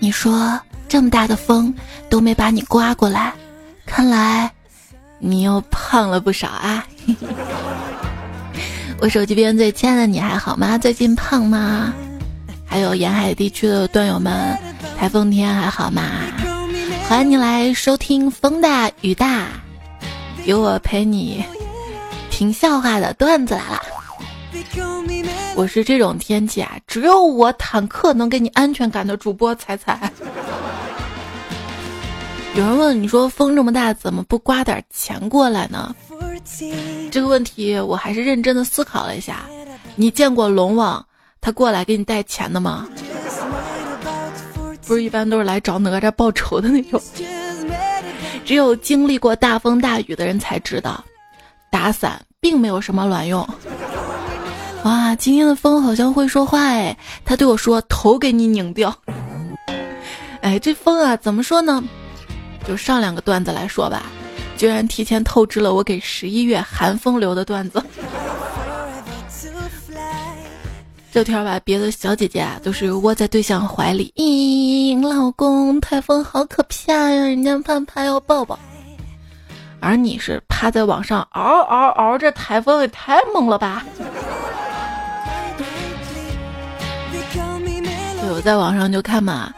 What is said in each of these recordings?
你说这么大的风都没把你刮过来，看来你又胖了不少啊！我手机边最亲爱的你还好吗？最近胖吗？还有沿海地区的段友们，台风天还好吗？欢迎你来收听风大雨大，有我陪你听笑话的段子来了。我是这种天气啊，只有我坦克能给你安全感的主播彩彩。有人问你说风这么大，怎么不刮点钱过来呢？这个问题我还是认真的思考了一下。你见过龙王他过来给你带钱的吗？不是一般都是来找哪吒报仇的那种。只有经历过大风大雨的人才知道，打伞并没有什么卵用。哇，今天的风好像会说话哎，他对我说：“头给你拧掉。”哎，这风啊，怎么说呢？就上两个段子来说吧，居然提前透支了我给十一月寒风留的段子。这天吧，别的小姐姐啊都是窝在对象怀里，咦，老公，台风好可怕呀，人家盼盼要抱抱。而你是趴在网上嗷嗷嗷，这台风也太猛了吧！我在网上就看嘛，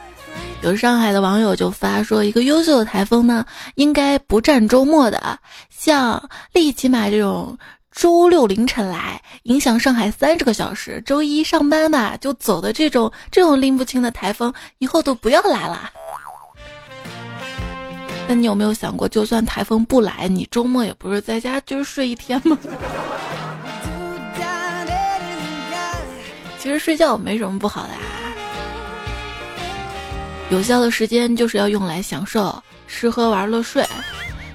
有上海的网友就发说，一个优秀的台风呢，应该不占周末的，像利奇马这种。周六凌晨来，影响上海三十个小时。周一上班吧就走的这种这种拎不清的台风，以后都不要来了。那你有没有想过，就算台风不来，你周末也不是在家就是睡一天吗？其实睡觉没什么不好的啊。有效的时间就是要用来享受，吃喝玩乐睡。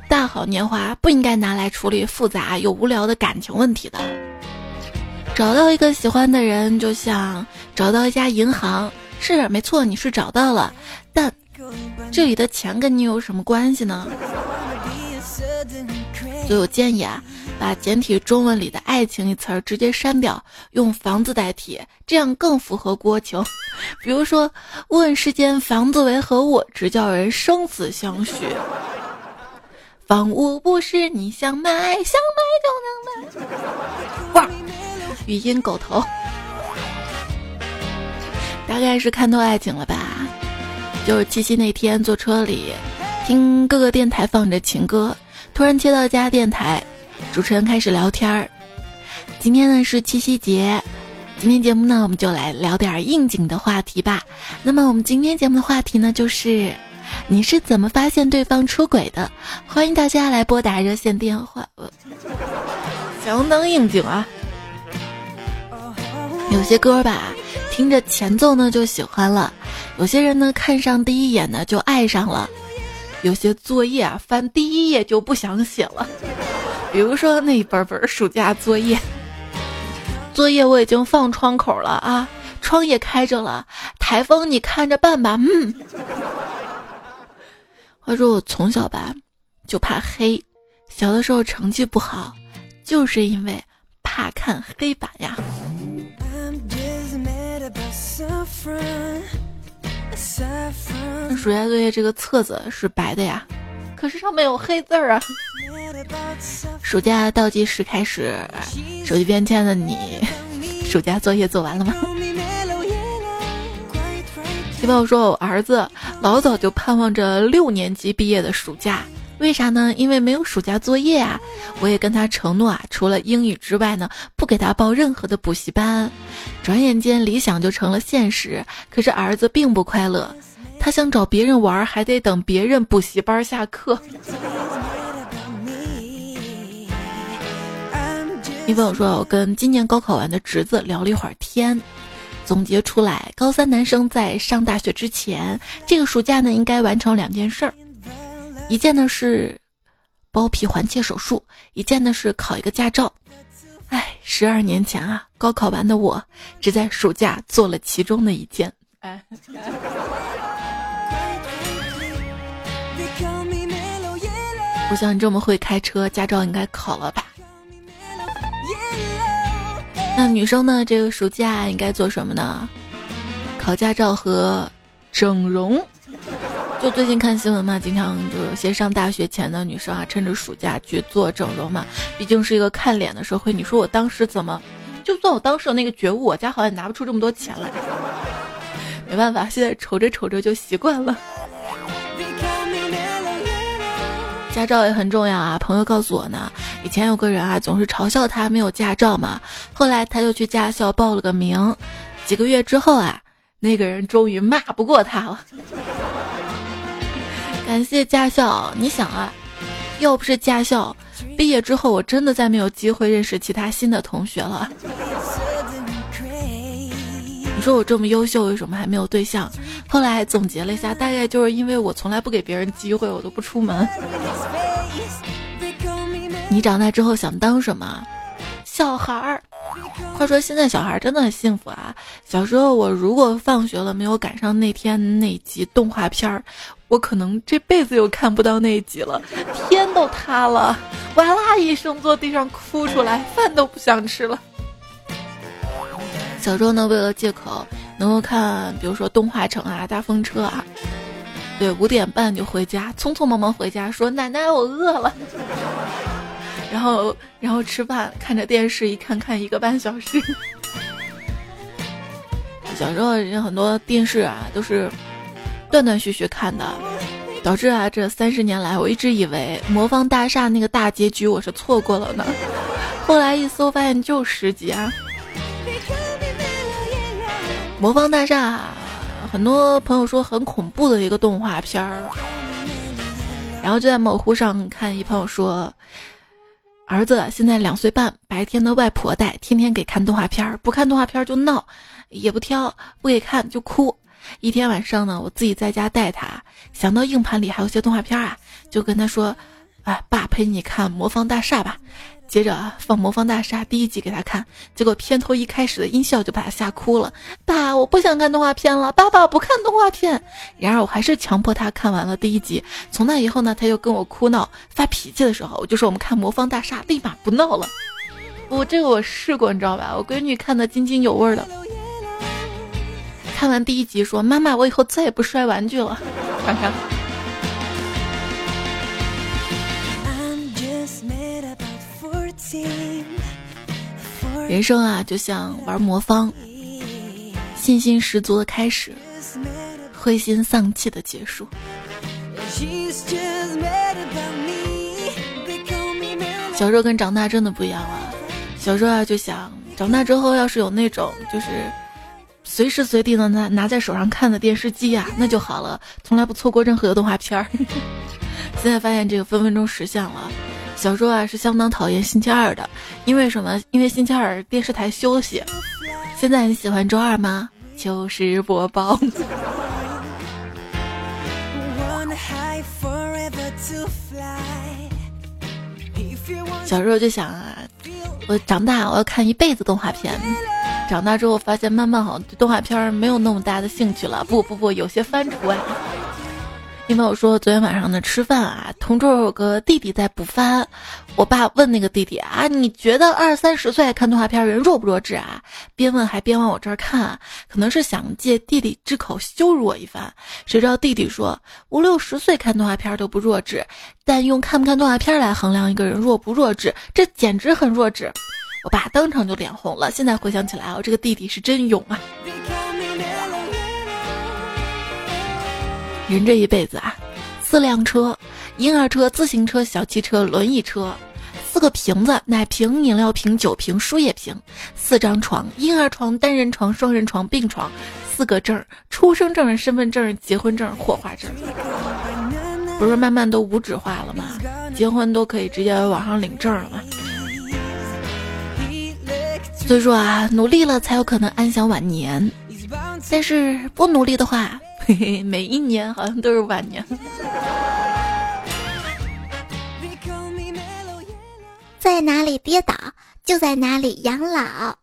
大好年华不应该拿来处理复杂又无聊的感情问题的。找到一个喜欢的人，就像找到一家银行，是没错，你是找到了，但这里的钱跟你有什么关系呢？所以我建议啊，把简体中文里的爱情一词儿直接删掉，用房子代替，这样更符合国情。比如说，问世间房子为何物，直叫人生死相许。房屋不是你想买，想买就能买。哇，语音狗头，大概是看透爱情了吧？就是七夕那天坐车里，听各个电台放着情歌，突然切到家电台，主持人开始聊天儿。今天呢是七夕节，今天节目呢我们就来聊点应景的话题吧。那么我们今天节目的话题呢就是。你是怎么发现对方出轨的？欢迎大家来拨打热线电话，相当应景啊！有些歌吧，听着前奏呢就喜欢了；有些人呢，看上第一眼呢就爱上了；有些作业啊，翻第一页就不想写了。比如说那一本本暑假作业，作业我已经放窗口了啊，窗也开着了，台风你看着办吧，嗯。话说我从小吧就怕黑，小的时候成绩不好，就是因为怕看黑板呀。暑假作业这个册子是白的呀，可是上面有黑字儿啊。暑假倒计时开始，手机边亲爱的你，暑假作业做完了吗？朋友说：“我儿子老早就盼望着六年级毕业的暑假，为啥呢？因为没有暑假作业啊！我也跟他承诺啊，除了英语之外呢，不给他报任何的补习班。转眼间，理想就成了现实。可是儿子并不快乐，他想找别人玩，还得等别人补习班下课。”你朋友说：“我跟今年高考完的侄子聊了一会儿天。”总结出来，高三男生在上大学之前，这个暑假呢应该完成两件事儿，一件呢是包皮环切手术，一件呢是考一个驾照。哎，十二年前啊，高考完的我只在暑假做了其中的一件。哎，我想你这么会开车，驾照应该考了吧？那女生呢？这个暑假应该做什么呢？考驾照和整容。就最近看新闻嘛，经常就有些上大学前的女生啊，趁着暑假去做整容嘛。毕竟是一个看脸的社会，你说我当时怎么？就算我当时有那个觉悟，我家好像也拿不出这么多钱来。没办法，现在瞅着瞅着就习惯了。驾照也很重要啊！朋友告诉我呢，以前有个人啊，总是嘲笑他没有驾照嘛。后来他就去驾校报了个名，几个月之后啊，那个人终于骂不过他了。感谢驾校，你想啊，要不是驾校。毕业之后，我真的再没有机会认识其他新的同学了。你说我这么优秀，为什么还没有对象？后来总结了一下，大概就是因为我从来不给别人机会，我都不出门。你长大之后想当什么？小孩儿。话说现在小孩真的很幸福啊！小时候我如果放学了没有赶上那天那集动画片儿，我可能这辈子又看不到那一集了，天都塌了，哇啦一声坐地上哭出来，饭都不想吃了。小时候呢，为了借口能够看，比如说动画城啊、大风车啊，对，五点半就回家，匆匆忙忙回家说奶奶我饿了。然后，然后吃饭，看着电视，一看看一个半小时。小时候人很多电视啊，都是断断续续看的，导致啊，这三十年来，我一直以为《魔方大厦》那个大结局我是错过了呢。后来一搜，发现就十集啊。《魔方大厦》很多朋友说很恐怖的一个动画片儿，然后就在某乎上看，一朋友说。儿子现在两岁半，白天的外婆带，天天给看动画片儿，不看动画片儿就闹，也不挑，不给看就哭。一天晚上呢，我自己在家带他，想到硬盘里还有些动画片啊，就跟他说：“啊，爸陪你看《魔方大厦》吧。”接着放《魔方大厦》第一集给他看，结果片头一开始的音效就把他吓哭了。爸，我不想看动画片了，爸爸不看动画片。然而我还是强迫他看完了第一集。从那以后呢，他又跟我哭闹发脾气的时候，我就说我们看《魔方大厦》，立马不闹了。我这个我试过，你知道吧？我闺女看的津津有味的，看完第一集说：“妈妈，我以后再也不摔玩具了。”看看。人生啊，就像玩魔方，信心十足的开始，灰心丧气的结束。小时候跟长大真的不一样啊！小时候啊，就想长大之后要是有那种就是随时随地能拿拿在手上看的电视机啊，那就好了，从来不错过任何的动画片儿。现在发现这个分分钟实现了。小时候啊是相当讨厌星期二的，因为什么？因为星期二电视台休息。现在你喜欢周二吗？糗事播报。小时候就想啊，我长大我要看一辈子动画片。长大之后发现慢慢好像对动画片没有那么大的兴趣了。不不不，有些翻出来。因为我说昨天晚上呢吃饭啊，同桌有个弟弟在补番，我爸问那个弟弟啊，你觉得二三十岁看动画片人弱不弱智啊？边问还边往我这儿看，可能是想借弟弟之口羞辱我一番。谁知道弟弟说五六十岁看动画片都不弱智，但用看不看动画片来衡量一个人弱不弱智，这简直很弱智。我爸当场就脸红了。现在回想起来，我这个弟弟是真勇啊。人这一辈子啊，四辆车：婴儿车、自行车、小汽车、轮椅车；四个瓶子：奶瓶、饮料瓶、酒瓶、输液瓶；四张床：婴儿床、单人床、双人床、病床；四个证：出生证、身份证、结婚证、火化证。不是慢慢都无纸化了吗？结婚都可以直接网上领证了吗？所以说啊，努力了才有可能安享晚年，但是不努力的话。嘿嘿，每一年好像都是晚年。在哪里跌倒，就在哪里养老。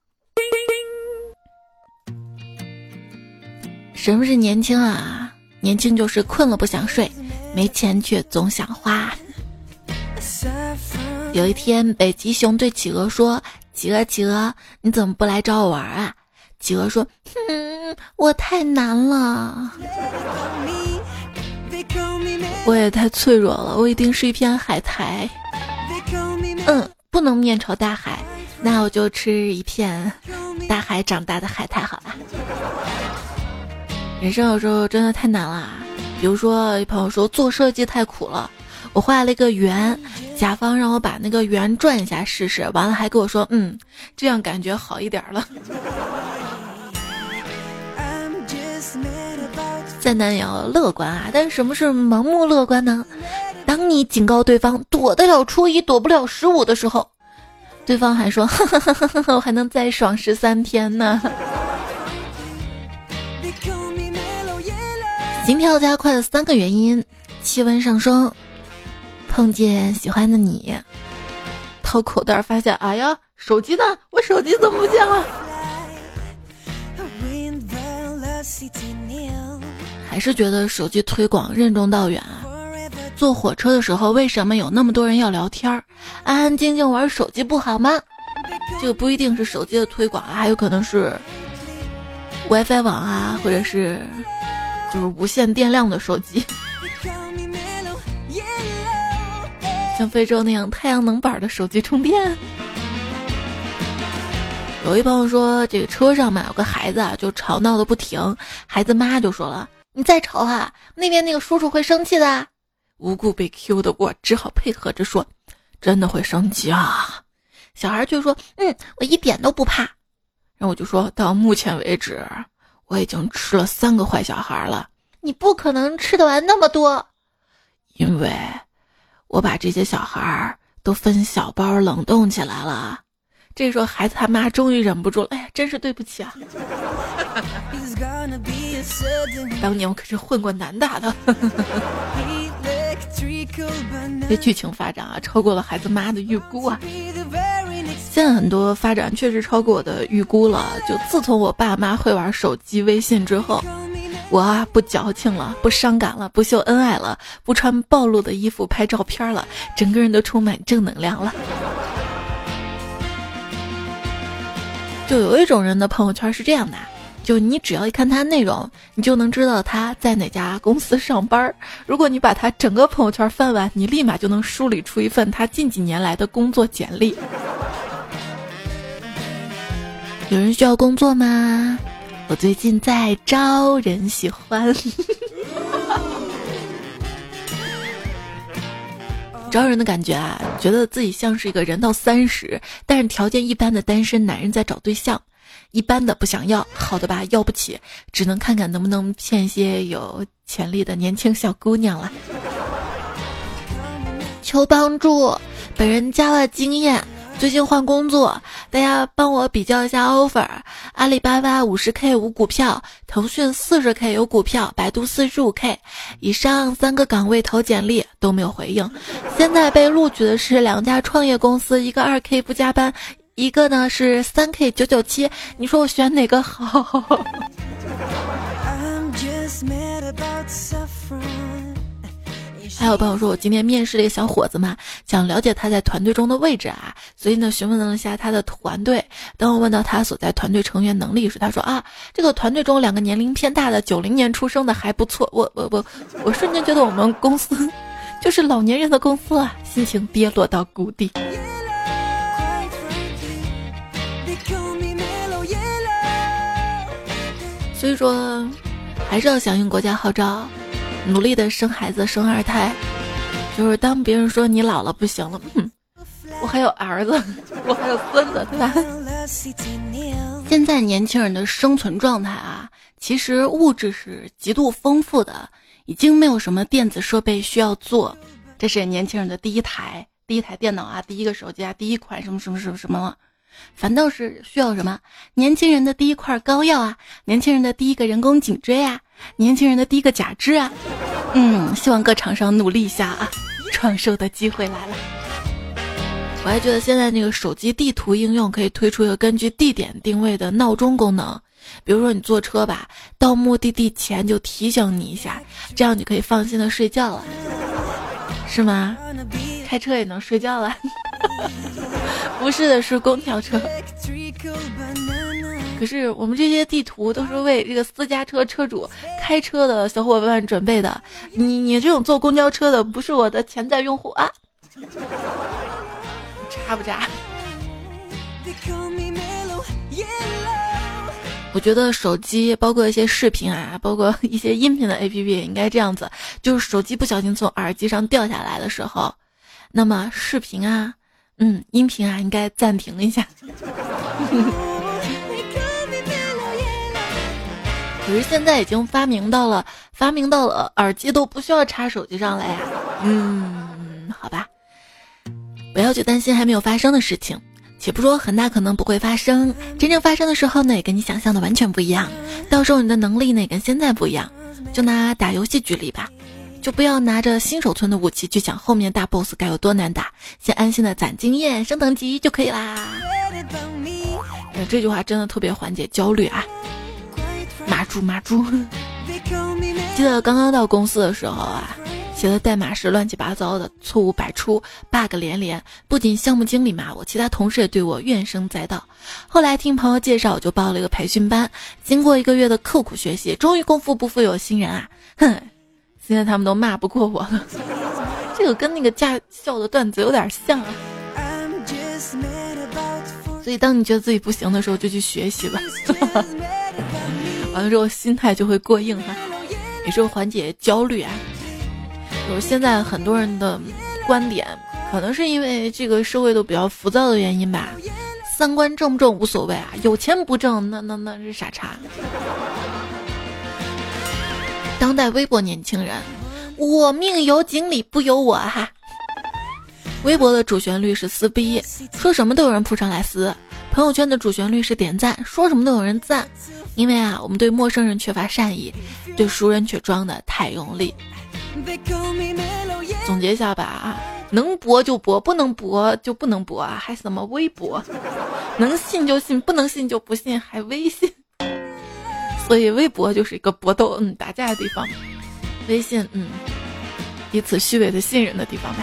什么是年轻啊？年轻就是困了不想睡，没钱却总想花。有一天，北极熊对企鹅说：“企鹅，企鹅，你怎么不来找我玩啊？”企鹅说：“哼，我太难了，我也太脆弱了，我一定是一片海苔。嗯，不能面朝大海，那我就吃一片大海长大的海苔好了。人生有时候真的太难了，比如说，朋友说做设计太苦了。”我画了一个圆，甲方让我把那个圆转一下试试，完了还跟我说，嗯，这样感觉好一点了。再难也要乐观啊！但是什么是盲目乐观呢？当你警告对方躲得了初一，躲不了十五的时候，对方还说，我还能再爽十三天呢。心跳加快的三个原因：气温上升。碰见喜欢的你，掏口袋发现，哎呀，手机呢？我手机怎么不见了？还是觉得手机推广任重道远啊！坐火车的时候，为什么有那么多人要聊天儿？安安静静玩手机不好吗？这个不一定是手机的推广啊，还有可能是 WiFi 网啊，或者是就是无线电量的手机。像非洲那样太阳能板的手机充电。有一朋友说，这个车上嘛有个孩子啊，就吵闹的不停。孩子妈就说了：“你再吵啊，那边那个叔叔会生气的。”无故被 Q 的我只好配合着说：“真的会生气啊。”小孩就说：“嗯，我一点都不怕。”然后我就说到目前为止，我已经吃了三个坏小孩了。你不可能吃得完那么多，因为。我把这些小孩儿都分小包冷冻起来了。这时候孩子他妈终于忍不住了，哎呀，真是对不起啊！当年我可是混过男大的。这剧情发展啊，超过了孩子妈的预估啊。现在很多发展确实超过我的预估了。就自从我爸妈会玩手机微信之后。我啊，不矫情了，不伤感了，不秀恩爱了，不穿暴露的衣服拍照片了，整个人都充满正能量了。就有一种人的朋友圈是这样的，就你只要一看他内容，你就能知道他在哪家公司上班。如果你把他整个朋友圈翻完，你立马就能梳理出一份他近几年来的工作简历。有人需要工作吗？我最近在招人喜欢，招人的感觉啊，觉得自己像是一个人到三十，但是条件一般的单身男人在找对象，一般的不想要，好的吧要不起，只能看看能不能骗一些有潜力的年轻小姑娘了。求帮助，本人加了经验。最近换工作，大家帮我比较一下 offer。阿里巴巴五十 K 无股票，腾讯四十 K 有股票，百度四十五 K。以上三个岗位投简历都没有回应。现在被录取的是两家创业公司，一个二 K 不加班，一个呢是三 K 九九七。你说我选哪个好？还有朋友说，我今天面试了一个小伙子嘛，想了解他在团队中的位置啊，所以呢询问了一下他的团队。当我问到他所在团队成员能力时，他说啊，这个团队中两个年龄偏大的九零年出生的还不错。我我我我瞬间觉得我们公司 就是老年人的公司啊，心情跌落到谷底。所以说，还是要响应国家号召。努力的生孩子，生二胎，就是当别人说你老了不行了，嗯，我还有儿子，我还有孙子，对吧？现在年轻人的生存状态啊，其实物质是极度丰富的，已经没有什么电子设备需要做。这是年轻人的第一台第一台电脑啊，第一个手机啊，第一款什么什么什么什么了。反倒是需要什么？年轻人的第一块膏药啊，年轻人的第一个人工颈椎啊，年轻人的第一个假肢啊。嗯，希望各厂商努力一下啊，创收的机会来了。我还觉得现在那个手机地图应用可以推出一个根据地点定位的闹钟功能，比如说你坐车吧，到目的地前就提醒你一下，这样你可以放心的睡觉了，是吗？开车也能睡觉了。不是的，是空调车。可是我们这些地图都是为这个私家车车主、开车的小伙伴准备的。你你这种坐公交车的，不是我的潜在用户啊？渣不渣？我觉得手机包括一些视频啊，包括一些音频的 APP 应该这样子，就是手机不小心从耳机上掉下来的时候，那么视频啊，嗯，音频啊，应该暂停一下。可是现在已经发明到了，发明到了耳机都不需要插手机上了呀。嗯，好吧，不要去担心还没有发生的事情。且不说很大可能不会发生，真正发生的时候呢，也跟你想象的完全不一样。到时候你的能力呢，也跟现在不一样。就拿打游戏举例吧，就不要拿着新手村的武器去想后面大 boss 该有多难打，先安心的攒经验、升等级就可以啦。这句话真的特别缓解焦虑啊！马猪马猪，记得刚刚到公司的时候啊。写的代码是乱七八糟的，错误百出，bug 连连。不仅项目经理骂我，其他同事也对我怨声载道。后来听朋友介绍，我就报了一个培训班。经过一个月的刻苦学习，终于功夫不负有心人啊！哼，现在他们都骂不过我了。这个跟那个驾校的段子有点像啊。所以当你觉得自己不行的时候，就去学习吧。完了之后心态就会过硬哈，也是缓解焦虑啊。就是现在很多人的观点，可能是因为这个社会都比较浮躁的原因吧。三观正不正无所谓啊，有钱不挣那那那是傻叉。当代微博年轻人，我命由锦鲤不由我哈。微博的主旋律是撕逼，说什么都有人扑上来撕；朋友圈的主旋律是点赞，说什么都有人赞。因为啊，我们对陌生人缺乏善意，对熟人却装的太用力。总结一下吧啊，能博就博，不能博就不能博啊，还什么微博？能信就信，不能信就不信，还微信。所以微博就是一个搏斗、嗯打架的地方，微信嗯彼此虚伪的信任的地方呗。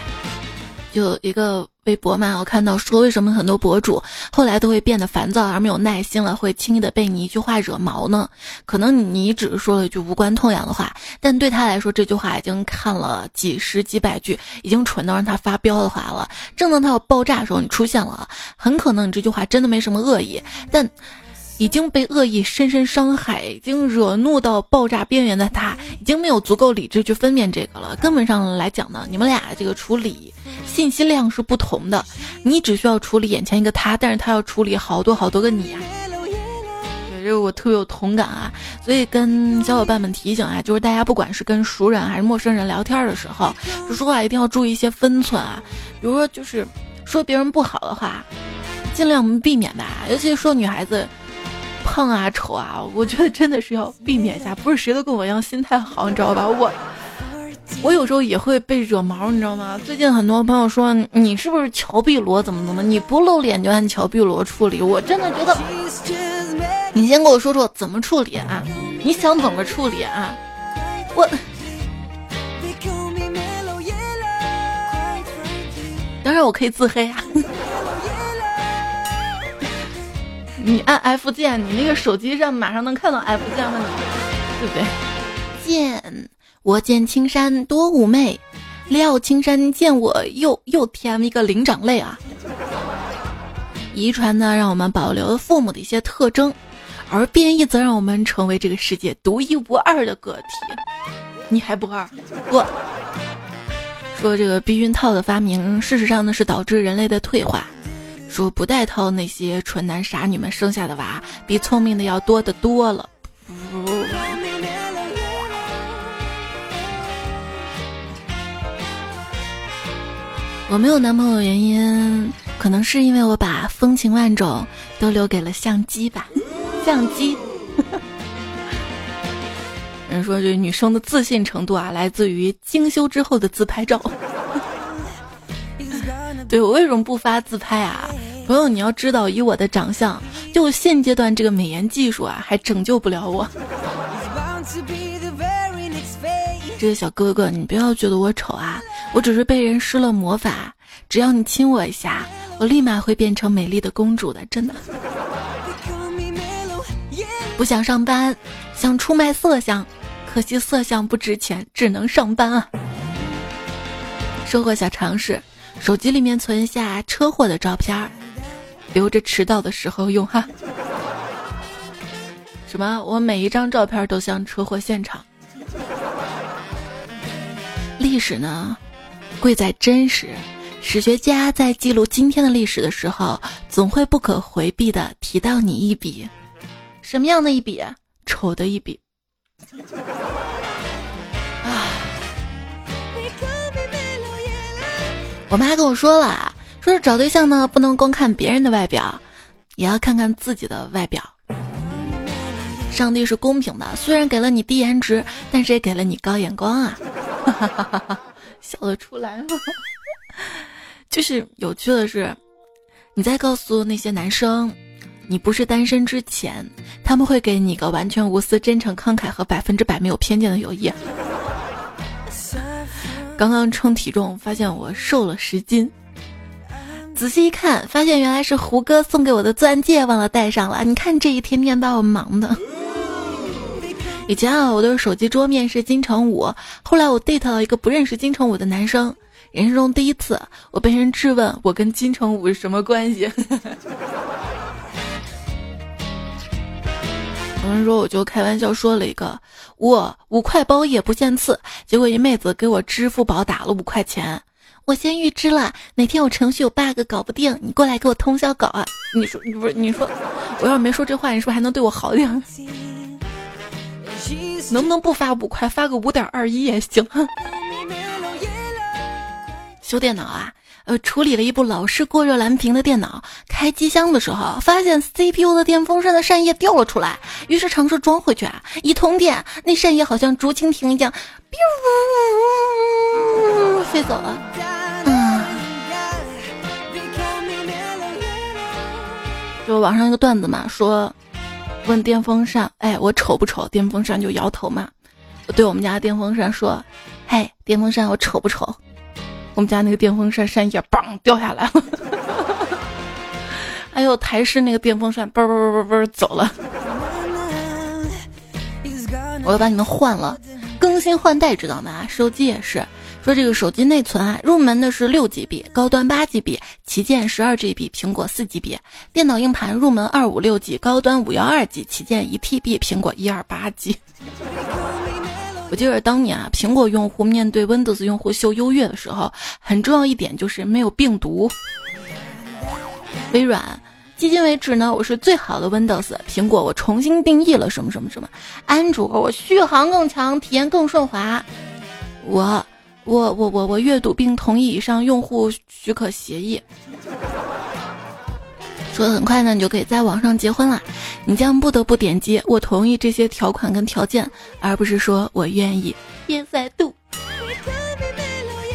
就一个微博嘛，我看到说，为什么很多博主后来都会变得烦躁而没有耐心了，会轻易的被你一句话惹毛呢？可能你只是说了一句无关痛痒的话，但对他来说，这句话已经看了几十几百句，已经蠢到让他发飙的话了。正当他要爆炸的时候，你出现了，很可能你这句话真的没什么恶意，但。已经被恶意深深伤害，已经惹怒到爆炸边缘的他，已经没有足够理智去分辨这个了。根本上来讲呢，你们俩这个处理信息量是不同的。你只需要处理眼前一个他，但是他要处理好多好多个你啊。对，这个我特别有同感啊。所以跟小伙伴们提醒啊，就是大家不管是跟熟人还是陌生人聊天的时候，说话一定要注意一些分寸啊。比如说，就是说别人不好的话，尽量避免吧。尤其是说女孩子。胖啊，丑啊，我觉得真的是要避免一下。不是谁都跟我一样心态好，你知道吧？我，我有时候也会被惹毛，你知道吗？最近很多朋友说你是不是乔碧罗怎么怎么，你不露脸就按乔碧罗处理。我真的觉得，你先跟我说说怎么处理啊？你想怎么处理啊？我，当然我可以自黑啊。你按 F 键，你那个手机上马上能看到 F 键了，你对不对？见我见青山多妩媚，料青山见我又又添一个灵长类啊！遗传呢，让我们保留了父母的一些特征，而变异则让我们成为这个世界独一无二的个体。你还不二？不说这个避孕套的发明，事实上呢是导致人类的退化。说不带套那些蠢男傻女们生下的娃，比聪明的要多得多了。我没有男朋友原因，可能是因为我把风情万种都留给了相机吧。相机。人说这女生的自信程度啊，来自于精修之后的自拍照。对我为什么不发自拍啊？朋友，你要知道，以我的长相，就现阶段这个美颜技术啊，还拯救不了我。这个小哥哥，你不要觉得我丑啊，我只是被人施了魔法，只要你亲我一下，我立马会变成美丽的公主的，真的。不想上班，想出卖色相，可惜色相不值钱，只能上班啊。生活小常识：手机里面存下车祸的照片，留着迟到的时候用哈。什么？我每一张照片都像车祸现场。历史呢，贵在真实。史学家在记录今天的历史的时候，总会不可回避的提到你一笔。什么样的一笔？丑的一笔。我妈跟我说了，说是找对象呢，不能光看别人的外表，也要看看自己的外表。上帝是公平的，虽然给了你低颜值，但是也给了你高眼光啊！笑得出来吗？就是有趣的是，你在告诉那些男生，你不是单身之前，他们会给你个完全无私、真诚、慷慨和百分之百没有偏见的友谊。刚刚称体重，发现我瘦了十斤，仔细一看，发现原来是胡歌送给我的钻戒忘了带上了。你看这一天天把我忙的。以前啊，我的手机桌面是金城武，后来我 date 了一个不认识金城武的男生。人生中第一次，我被人质问我跟金城武是什么关系。有人说我就开玩笑说了一个我五块包夜不限次，结果一妹子给我支付宝打了五块钱，我先预支了，哪天我程序有 bug 搞不定，你过来给我通宵搞啊？你说你不是你说，我要是没说这话，你是不是还能对我好点？能不能不发五块，发个五点二一也行？修电脑啊，呃，处理了一部老式过热蓝屏的电脑，开机箱的时候发现 CPU 的电风扇的扇叶掉了出来，于是尝试装回去啊，一通电，那扇叶好像竹蜻蜓一样，飞走了。嗯，就网上一个段子嘛，说问电风扇，哎，我丑不丑？电风扇就摇头嘛。我对我们家电风扇说，嘿，电风扇，我丑不丑？我们家那个电风扇扇叶嘣掉下来了，哎呦台式那个电风扇嘣嘣嘣嘣嘣走了。我要把你们换了，更新换代知道吗？手机也是，说这个手机内存啊，入门的是六 GB，高端八 GB，旗舰十二 GB，苹果四 GB。电脑硬盘入门二五六 G，高端五幺二 G，旗舰一 TB，苹果一二八 G。我记得当年啊，苹果用户面对 Windows 用户秀优越的时候，很重要一点就是没有病毒。微软，迄今为止呢，我是最好的 Windows。苹果，我重新定义了什么什么什么。安卓，我续航更强，体验更顺滑。我，我，我，我，我阅读并同意以上用户许可协议。说很快呢，你就可以在网上结婚了。你将不得不点击“我同意”这些条款跟条件，而不是说我愿意。Yes I do。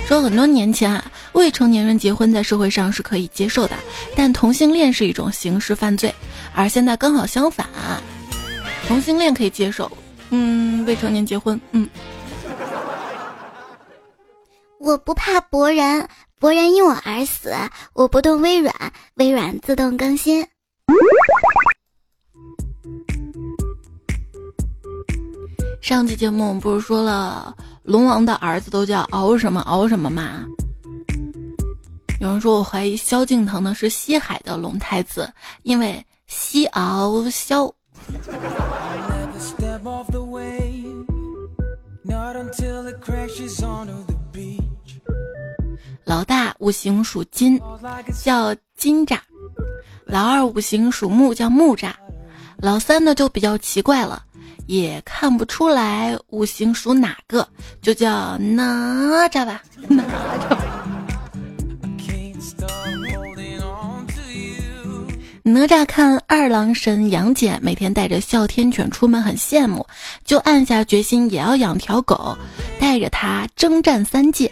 说很多年前啊，未成年人结婚在社会上是可以接受的，但同性恋是一种刑事犯罪。而现在刚好相反，同性恋可以接受，嗯，未成年结婚，嗯。我不怕博人。博人因我而死，我不动微软，微软自动更新。上期节目我们不是说了龙王的儿子都叫敖什么敖什么吗？有人说我怀疑萧敬腾呢是西海的龙太子，因为西敖萧。老大五行属金，叫金吒；老二五行属木，叫木吒；老三呢就比较奇怪了，也看不出来五行属哪个，就叫哪吒吧。哪吒。哪吒看二郎神杨戬每天带着哮天犬出门，很羡慕，就暗下决心也要养条狗，带着它征战三界。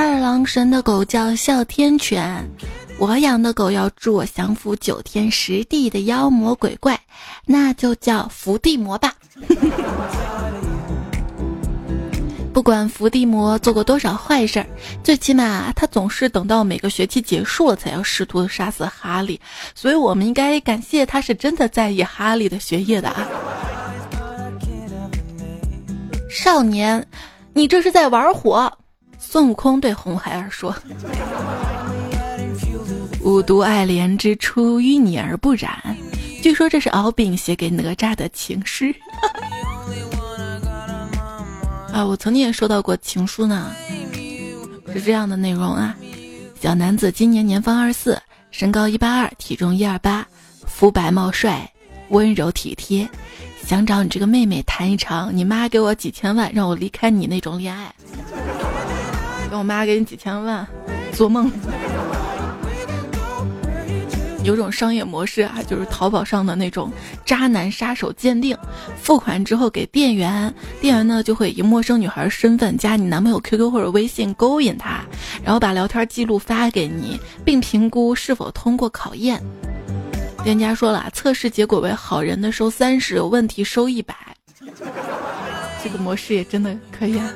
二郎神的狗叫哮天犬，我养的狗要助我降服九天十地的妖魔鬼怪，那就叫伏地魔吧。不管伏地魔做过多少坏事儿，最起码他总是等到每个学期结束了才要试图杀死哈利，所以我们应该感谢他是真的在意哈利的学业的啊。少年，你这是在玩火！孙悟空对红孩儿说：“五毒爱莲之初，淤泥而不染。”据说这是敖丙写给哪吒的情诗。啊，我曾经也收到过情书呢，是这样的内容啊：小男子今年年方二十四，身高一八二，体重一二八，肤白貌帅，温柔体贴，想找你这个妹妹谈一场你妈给我几千万让我离开你那种恋爱。让我妈给你几千万，做梦。有种商业模式啊，就是淘宝上的那种渣男杀手鉴定，付款之后给店员，店员呢就会以陌生女孩身份加你男朋友 QQ 或者微信勾引他，然后把聊天记录发给你，并评估是否通过考验。店家说了，测试结果为好人的收三十，有问题收一百。这个模式也真的可以啊，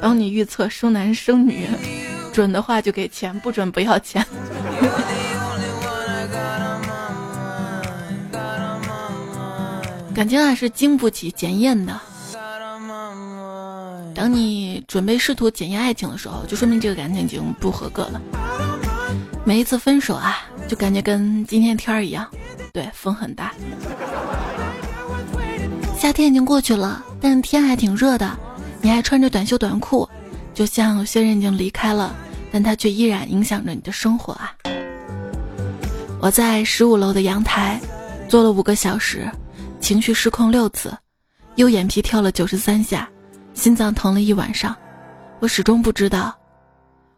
帮你预测生男生女。准的话就给钱，不准不要钱。感情啊是经不起检验的。当你准备试图检验爱情的时候，就说明这个感情已经不合格了。每一次分手啊，就感觉跟今天天儿一样，对，风很大。夏天已经过去了，但天还挺热的，你还穿着短袖短裤，就像有些人已经离开了。但它却依然影响着你的生活啊！我在十五楼的阳台坐了五个小时，情绪失控六次，右眼皮跳了九十三下，心脏疼了一晚上。我始终不知道，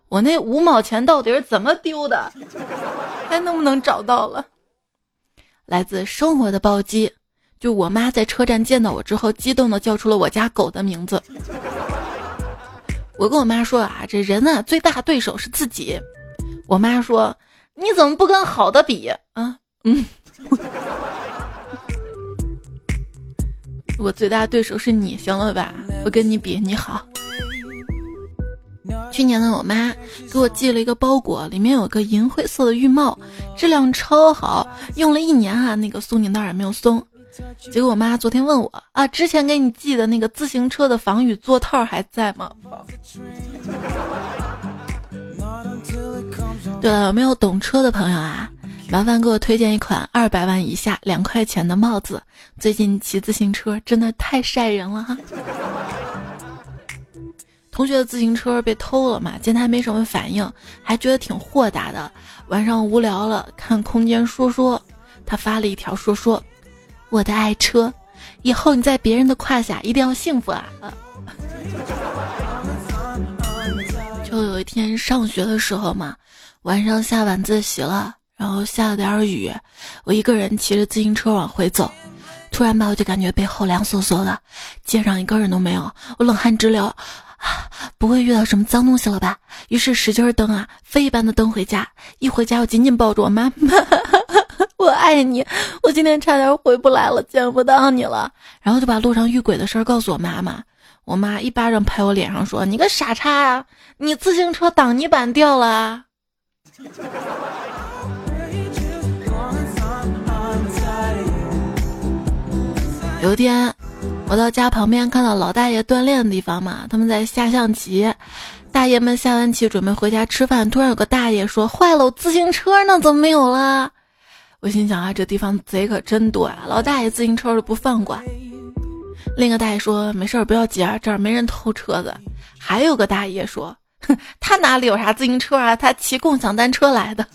我那五毛钱到底是怎么丢的，还能不能找到了？来自生活的暴击，就我妈在车站见到我之后，激动的叫出了我家狗的名字。我跟我妈说啊，这人呢最大对手是自己。我妈说：“你怎么不跟好的比啊？”嗯，我最大对手是你，行了吧？不跟你比，你好。去年呢，我妈给我寄了一个包裹，里面有个银灰色的浴帽，质量超好，用了一年啊，那个松紧带也没有松。结果我妈昨天问我啊，之前给你寄的那个自行车的防雨座套还在吗？对了，有没有懂车的朋友啊？麻烦给我推荐一款二百万以下两块钱的帽子。最近骑自行车真的太晒人了哈。同学的自行车被偷了嘛，见他没什么反应，还觉得挺豁达的。晚上无聊了，看空间说说，他发了一条说说。我的爱车，以后你在别人的胯下一定要幸福啊！就有一天上学的时候嘛，晚上下晚自习了，然后下了点雨，我一个人骑着自行车往回走，突然吧，我就感觉背后凉飕飕的，街上一个人都没有，我冷汗直流，啊不会遇到什么脏东西了吧？于是使劲蹬啊，飞一般的蹬回家，一回家我紧紧抱住我妈妈。我爱你，我今天差点回不来了，见不到你了。然后就把路上遇鬼的事儿告诉我妈妈，我妈一巴掌拍我脸上说：“你个傻叉啊，你自行车挡泥板掉了。”有一天，我到家旁边看到老大爷锻炼的地方嘛，他们在下象棋。大爷们下完棋准备回家吃饭，突然有个大爷说：“坏了，我自行车呢？怎么没有了？”我心想啊，这地方贼可真多啊！老大爷自行车都不放过。另一个大爷说：“没事儿，不要急啊，这儿没人偷车子。”还有个大爷说：“哼，他哪里有啥自行车啊？他骑共享单车来的。”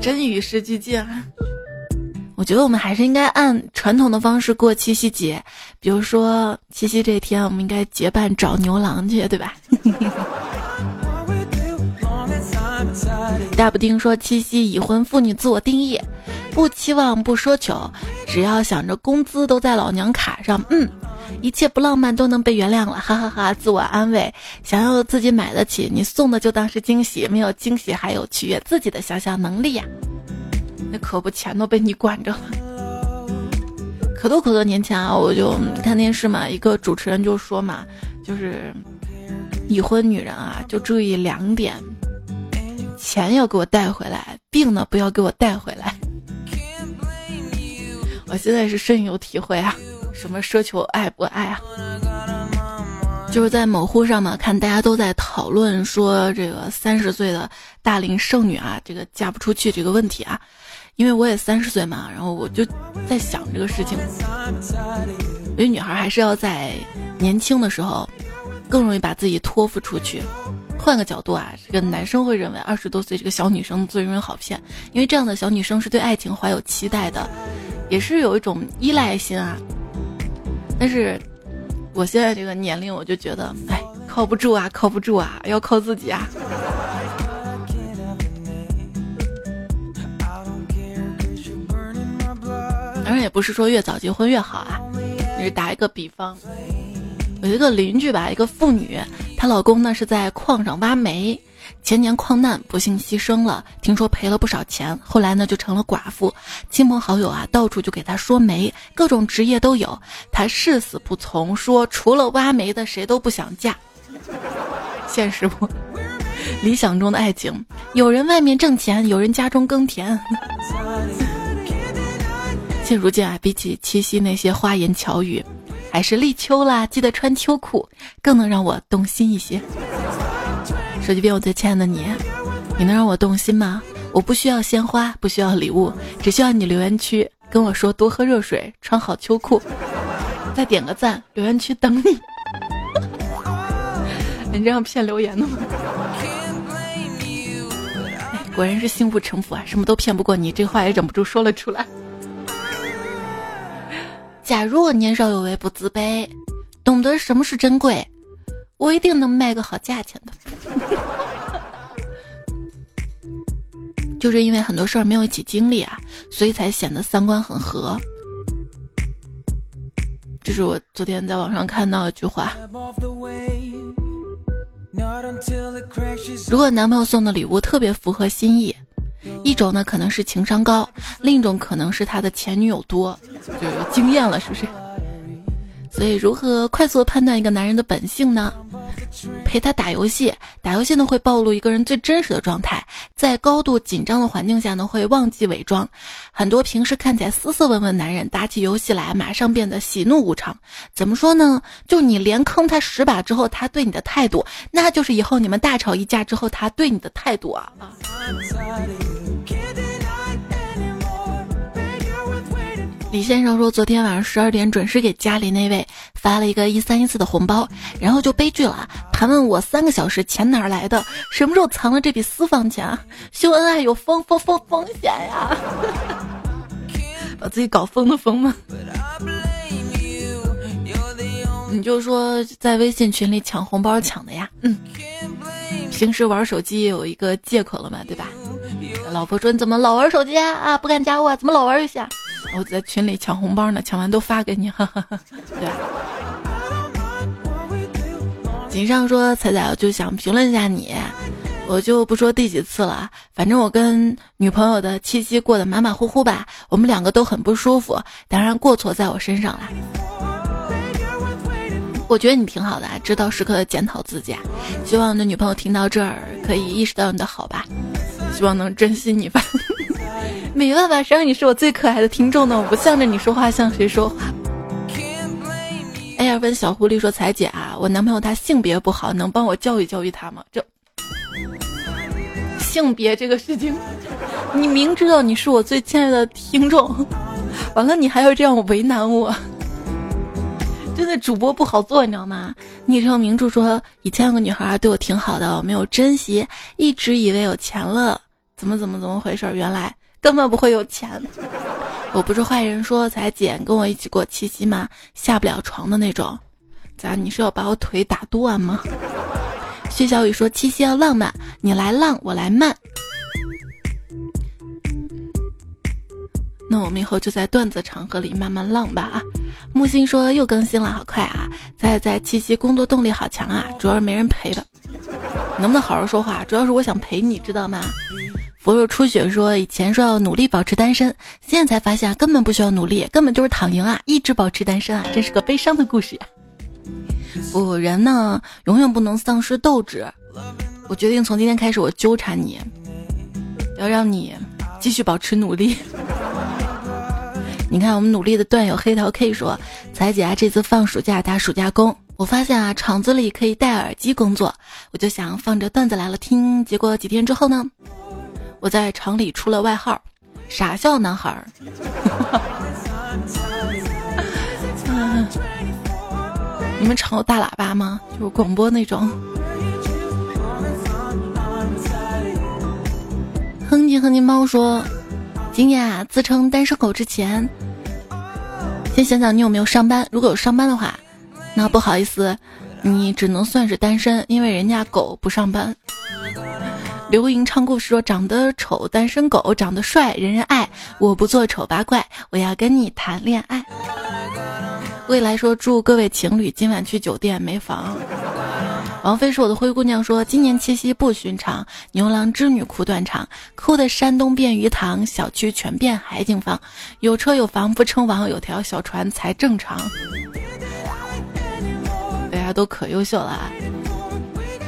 真与时俱进。啊！我觉得我们还是应该按传统的方式过七夕节，比如说七夕这天，我们应该结伴找牛郎去，对吧？大布丁说：“七夕已婚妇女自我定义，不期望不奢求，只要想着工资都在老娘卡上，嗯，一切不浪漫都能被原谅了，哈哈哈！自我安慰，想要自己买得起，你送的就当是惊喜，没有惊喜还有取悦自己的想象能力呀。那可不，钱都被你管着了。可多可多年前啊，我就看电视嘛，一个主持人就说嘛，就是已婚女人啊，就注意两点：钱要给我带回来，病呢不要给我带回来。我现在是深有体会啊，什么奢求爱不爱啊？就是在某乎上嘛，看大家都在讨论说这个三十岁的大龄剩女啊，这个嫁不出去这个问题啊。因为我也三十岁嘛，然后我就在想这个事情。因为女孩还是要在年轻的时候，更容易把自己托付出去。换个角度啊，这个男生会认为二十多岁这个小女生最容易好骗，因为这样的小女生是对爱情怀有期待的，也是有一种依赖心啊。但是我现在这个年龄，我就觉得，哎，靠不住啊，靠不住啊，要靠自己啊。当然也不是说越早结婚越好啊，就是打一个比方，有一个邻居吧，一个妇女，她老公呢是在矿上挖煤，前年矿难不幸牺牲了，听说赔了不少钱，后来呢就成了寡妇，亲朋好友啊到处就给她说媒，各种职业都有，她誓死不从，说除了挖煤的谁都不想嫁。现实不？理想中的爱情，有人外面挣钱，有人家中耕田。现如今啊，比起七夕那些花言巧语，还是立秋啦，记得穿秋裤，更能让我动心一些。手机边，我最亲爱的你，你能让我动心吗？我不需要鲜花，不需要礼物，只需要你留言区跟我说多喝热水，穿好秋裤，再点个赞，留言区等你。你这样骗留言的吗？果然是心不城府啊，什么都骗不过你，这话也忍不住说了出来。假如我年少有为不自卑，懂得什么是珍贵，我一定能卖个好价钱的。就是因为很多事儿没有一起经历啊，所以才显得三观很合。这是我昨天在网上看到一句话：如果男朋友送的礼物特别符合心意。一种呢可能是情商高，另一种可能是他的前女友多，就有经验了，是不是？所以如何快速判断一个男人的本性呢？陪他打游戏，打游戏呢会暴露一个人最真实的状态，在高度紧张的环境下呢会忘记伪装。很多平时看起来斯斯文文男人，打起游戏来马上变得喜怒无常。怎么说呢？就你连坑他十把之后，他对你的态度，那就是以后你们大吵一架之后他对你的态度啊。李先生说，昨天晚上十二点准时给家里那位发了一个一三一四的红包，然后就悲剧了，盘问我三个小时钱哪来的，什么时候藏了这笔私房钱啊？秀恩爱有风风风风险呀，把自己搞疯的疯吗？你就说在微信群里抢红包抢的呀，嗯，平时玩手机也有一个借口了嘛，对吧？老婆说你怎么老玩手机啊？不敢加我，怎么老玩游戏啊？我在群里抢红包呢，抢完都发给你，哈哈哈。对。锦上说彩彩，我就想评论一下你，我就不说第几次了，反正我跟女朋友的七夕过得马马虎虎吧，我们两个都很不舒服，当然过错在我身上了。我觉得你挺好的，知道时刻的检讨自己，希望你的女朋友听到这儿可以意识到你的好吧，希望能珍惜你吧。没办法，谁让你是我最可爱的听众呢？我不向着你说话，向谁说话？哎呀，问小狐狸说：“彩姐啊，我男朋友他性别不好，能帮我教育教育他吗？”这性别这个事情，你明知道你是我最亲爱的听众，完了你还要这样为难我，真的主播不好做，你知道吗？昵称名著说：“以前有个女孩对我挺好的，我没有珍惜，一直以为有钱了，怎么怎么怎么回事？原来……”根本不会有钱，我不是坏人。说彩姐跟我一起过七夕吗？下不了床的那种，咋？你是要把我腿打断吗？薛小雨说七夕要浪漫，你来浪，我来慢。那我们以后就在段子场合里慢慢浪吧啊！木星说又更新了，好快啊！在在七夕工作动力好强啊，主要是没人陪的。能不能好好说话？主要是我想陪你，知道吗？佛若初雪说：“以前说要努力保持单身，现在才发现根本不需要努力，根本就是躺赢啊！一直保持单身啊，真是个悲伤的故事。”不，人呢永远不能丧失斗志。我决定从今天开始，我纠缠你，要让你继续保持努力。你看，我们努力的段友黑桃 K 说：“彩姐啊，这次放暑假打暑假工。”我发现啊，厂子里可以戴耳机工作，我就想放着段子来了听。结果几天之后呢，我在厂里出了外号“傻笑男孩儿”。你们厂有大喇叭吗？就是广播那种。哼唧哼唧猫说：“今天啊，自称单身狗之前，先想想你有没有上班。如果有上班的话。”那不好意思，你只能算是单身，因为人家狗不上班。刘莹唱故事说：长得丑单身狗，长得帅人人爱。我不做丑八怪，我要跟你谈恋爱。未来说：祝各位情侣今晚去酒店没房。王菲是我的灰姑娘说：今年七夕不寻常，牛郎织女哭断肠，哭的山东变鱼塘，小区全变海景房。有车有房不称王，有条小船才正常。大家都可优秀了啊。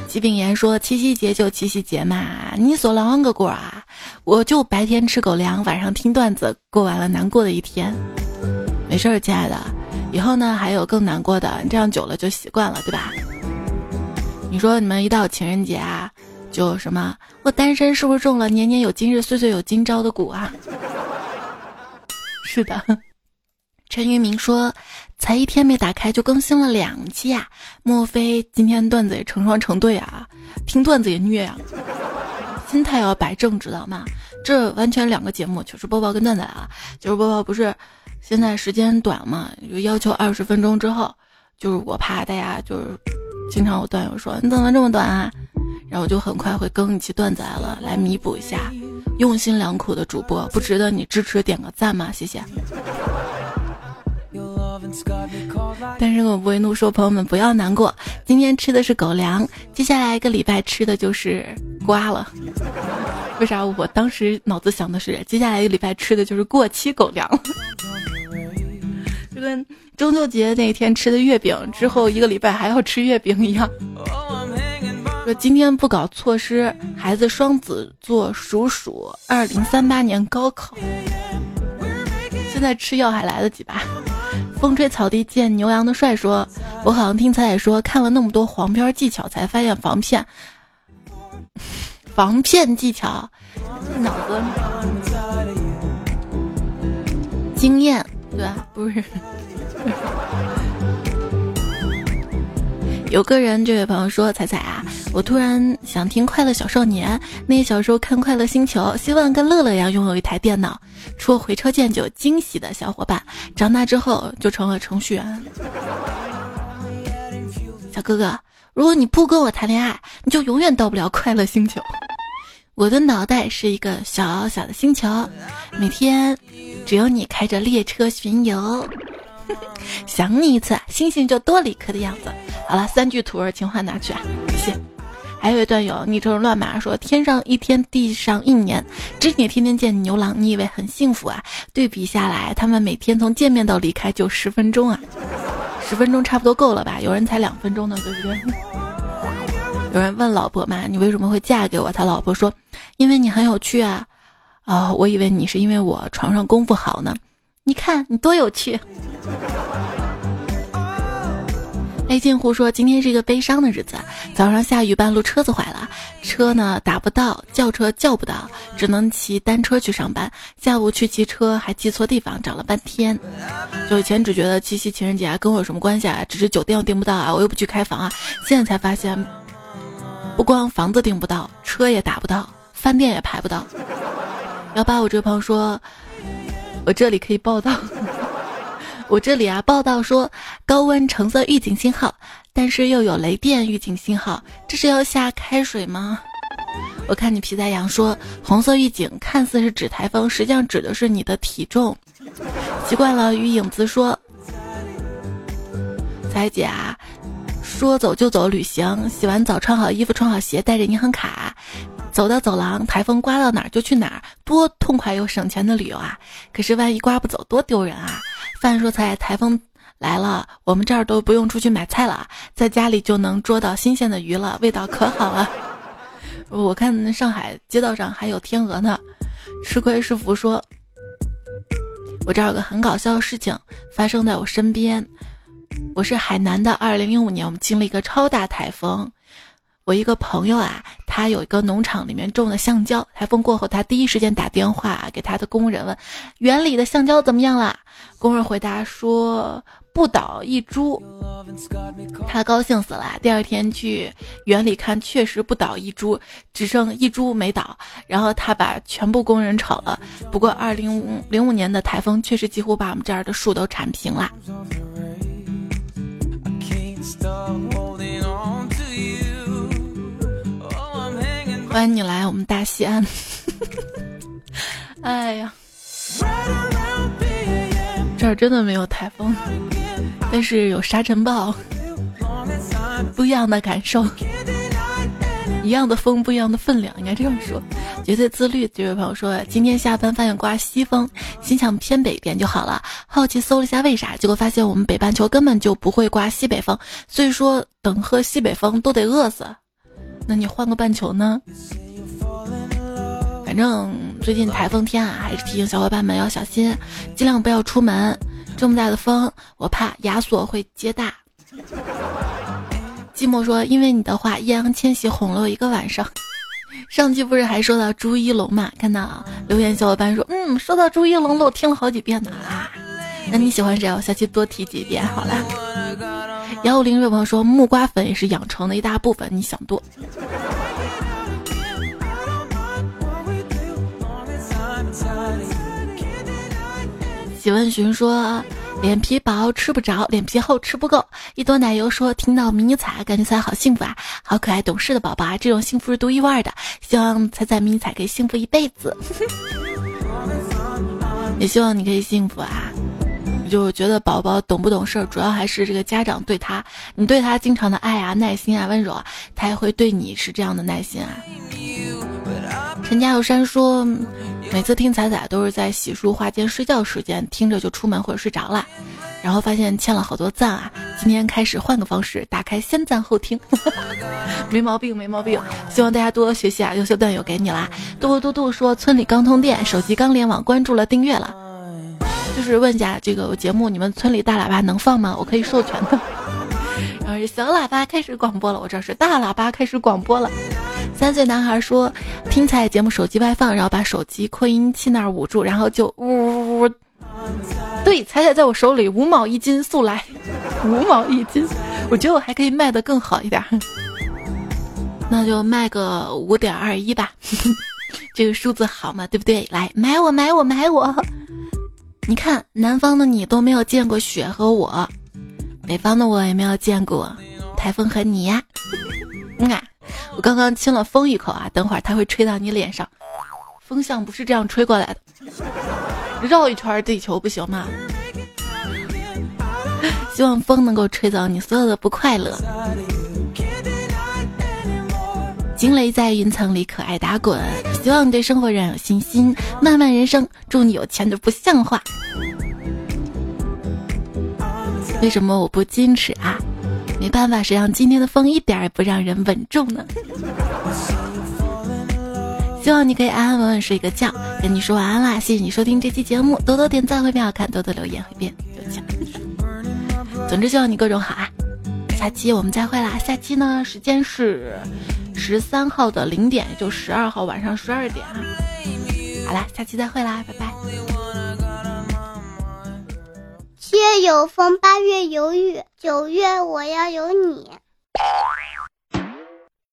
季炳炎说：“七夕节就七夕节嘛，你所啷个过啊？我就白天吃狗粮，晚上听段子，过完了难过的一天。没事儿，亲爱的，以后呢还有更难过的，这样久了就习惯了，对吧？你说你们一到情人节啊，就什么我单身是不是中了年年有今日，岁岁有今朝的蛊啊？是的。”陈云明说。才一天没打开就更新了两期啊！莫非今天段子也成双成对啊？听段子也虐啊！心态要摆正，知道吗？这完全两个节目，糗事播报跟段子啊！糗事播报不是现在时间短嘛，就要求二十分钟之后，就是我怕大家就是经常有段友说你怎么这么短啊？然后我就很快会更一期段子来了，来弥补一下用心良苦的主播，不值得你支持点个赞吗？谢谢。但是我不会怒说，朋友们不要难过。今天吃的是狗粮，接下来一个礼拜吃的就是瓜了。为啥？我当时脑子想的是，接下来一个礼拜吃的就是过期狗粮。就跟中秋节那天吃的月饼，之后一个礼拜还要吃月饼一样。说今天不搞措施，孩子双子座属鼠，二零三八年高考。现在吃药还来得及吧？风吹草低见牛羊的帅说：“我好像听彩彩说，看了那么多黄片技巧，才发现防骗，防骗技巧，脑子经验对吧？不是。”有个人，这位朋友说：“彩彩啊，我突然想听《快乐小少年》，那小时候看《快乐星球》，希望跟乐乐一样拥有一台电脑，出回车键就惊喜的小伙伴。长大之后就成了程序员。”小哥哥，如果你不跟我谈恋爱，你就永远到不了快乐星球。我的脑袋是一个小小的星球，每天只有你开着列车巡游。想你一次，星星就多了一颗的样子。好了，三句土味情话拿去啊，谢谢。还有一位段友昵称乱码说：天上一天，地上一年，织女天天见牛郎，你以为很幸福啊？对比下来，他们每天从见面到离开就十分钟啊，十分钟差不多够了吧？有人才两分钟呢，对不对？有人问老婆嘛，你为什么会嫁给我？他老婆说：因为你很有趣啊。啊，我以为你是因为我床上功夫好呢。你看你多有趣。雷进户说：“今天是一个悲伤的日子，早上下雨，半路车子坏了，车呢打不到，叫车叫不到，只能骑单车去上班。下午去骑车还记错地方，找了半天。就以前只觉得七夕情人节啊跟我有什么关系啊？只是酒店我订不到啊，我又不去开房啊。现在才发现，不光房子订不到，车也打不到，饭店也排不到。幺八五这位朋友说。”我这里可以报道，我这里啊报道说高温橙色预警信号，但是又有雷电预警信号，这是要下开水吗？我看你皮在阳说红色预警看似是指台风，实际上指的是你的体重。习惯了与影子说，彩姐啊，说走就走旅行，洗完澡穿好衣服穿好鞋带着银行卡。走到走廊，台风刮到哪儿就去哪儿，多痛快又省钱的旅游啊！可是万一刮不走，多丢人啊！饭说菜，台风来了，我们这儿都不用出去买菜了，在家里就能捉到新鲜的鱼了，味道可好了。我看上海街道上还有天鹅呢。吃亏是福说，我这儿有个很搞笑的事情发生在我身边。我是海南的，二零零五年我们经历一个超大台风。我一个朋友啊，他有一个农场里面种的橡胶。台风过后，他第一时间打电话给他的工人问：“园里的橡胶怎么样了？”工人回答说：“不倒一株。”他高兴死了。第二天去园里看，确实不倒一株，只剩一株没倒。然后他把全部工人炒了。不过，二零零五年的台风确实几乎把我们这儿的树都铲平了。欢迎你来我们大西安。哎呀，这儿真的没有台风，但是有沙尘暴，不一样的感受，一样的风，不一样的分量，应该这样说。绝对自律，这位朋友说，今天下班发现刮西风，心想偏北边就好了。好奇搜了一下为啥，结果发现我们北半球根本就不会刮西北风，所以说等喝西北风都得饿死。那你换个半球呢？反正最近台风天啊，还是提醒小伙伴们要小心，尽量不要出门。这么大的风，我怕亚索会接大。寂寞说：“因为你的话，易烊千玺哄了我一个晚上。”上期不是还说到朱一龙嘛？看到留言小伙伴说：“嗯，说到朱一龙了，我听了好几遍呢。”啊，那你喜欢谁？我下期多提几遍好了。幺五零瑞朋友说：“木瓜粉也是养成的一大部分。”你想多。喜问询说：“脸皮薄吃不着，脸皮厚吃不够。”一朵奶油说：“听到迷你彩，感觉彩好幸福啊，好可爱懂事的宝宝啊，这种幸福是独一无二的。希望彩彩迷你彩可以幸福一辈子，也希望你可以幸福啊。”就觉得宝宝懂不懂事儿，主要还是这个家长对他，你对他经常的爱啊、耐心啊、温柔啊，他也会对你是这样的耐心啊。陈家有山说，每次听彩彩都是在洗漱、化间、睡觉时间听着就出门或者睡着了，然后发现欠了好多赞啊。今天开始换个方式，打开先赞后听，没毛病，没毛病。希望大家多多学习啊，优秀段友给你啦。嘟嘟嘟说，村里刚通电，手机刚联网，关注了订阅了。就是问一下这个节目，你们村里大喇叭能放吗？我可以授权的。然后是小喇叭开始广播了，我这是大喇叭开始广播了。三岁男孩说听彩节目手机外放，然后把手机扩音器那儿捂住，然后就呜呜呜。对，彩彩在我手里五毛一斤，速来五毛一斤。我觉得我还可以卖的更好一点，那就卖个五点二一吧。这个数字好嘛，对不对？来买我买我买我。你看，南方的你都没有见过雪和我，北方的我也没有见过台风和你呀。嗯啊，我刚刚亲了风一口啊，等会儿它会吹到你脸上。风向不是这样吹过来的，绕一圈地球不行吗？希望风能够吹走你所有的不快乐。惊雷在云层里可爱打滚，希望你对生活仍然有信心。漫漫人生，祝你有钱的不像话。为什么我不矜持啊？没办法，谁让今天的风一点也不让人稳重呢？希望你可以安安稳稳睡个觉。跟你说晚安啦，谢谢你收听这期节目，多多点赞会变好看，多多留言会变有钱。总之，希望你各种好啊！下期我们再会啦！下期呢，时间是十三号的零点，也就十二号晚上十二点啊。好啦，下期再会啦，拜拜。七月有风八月有雨九月我要有你。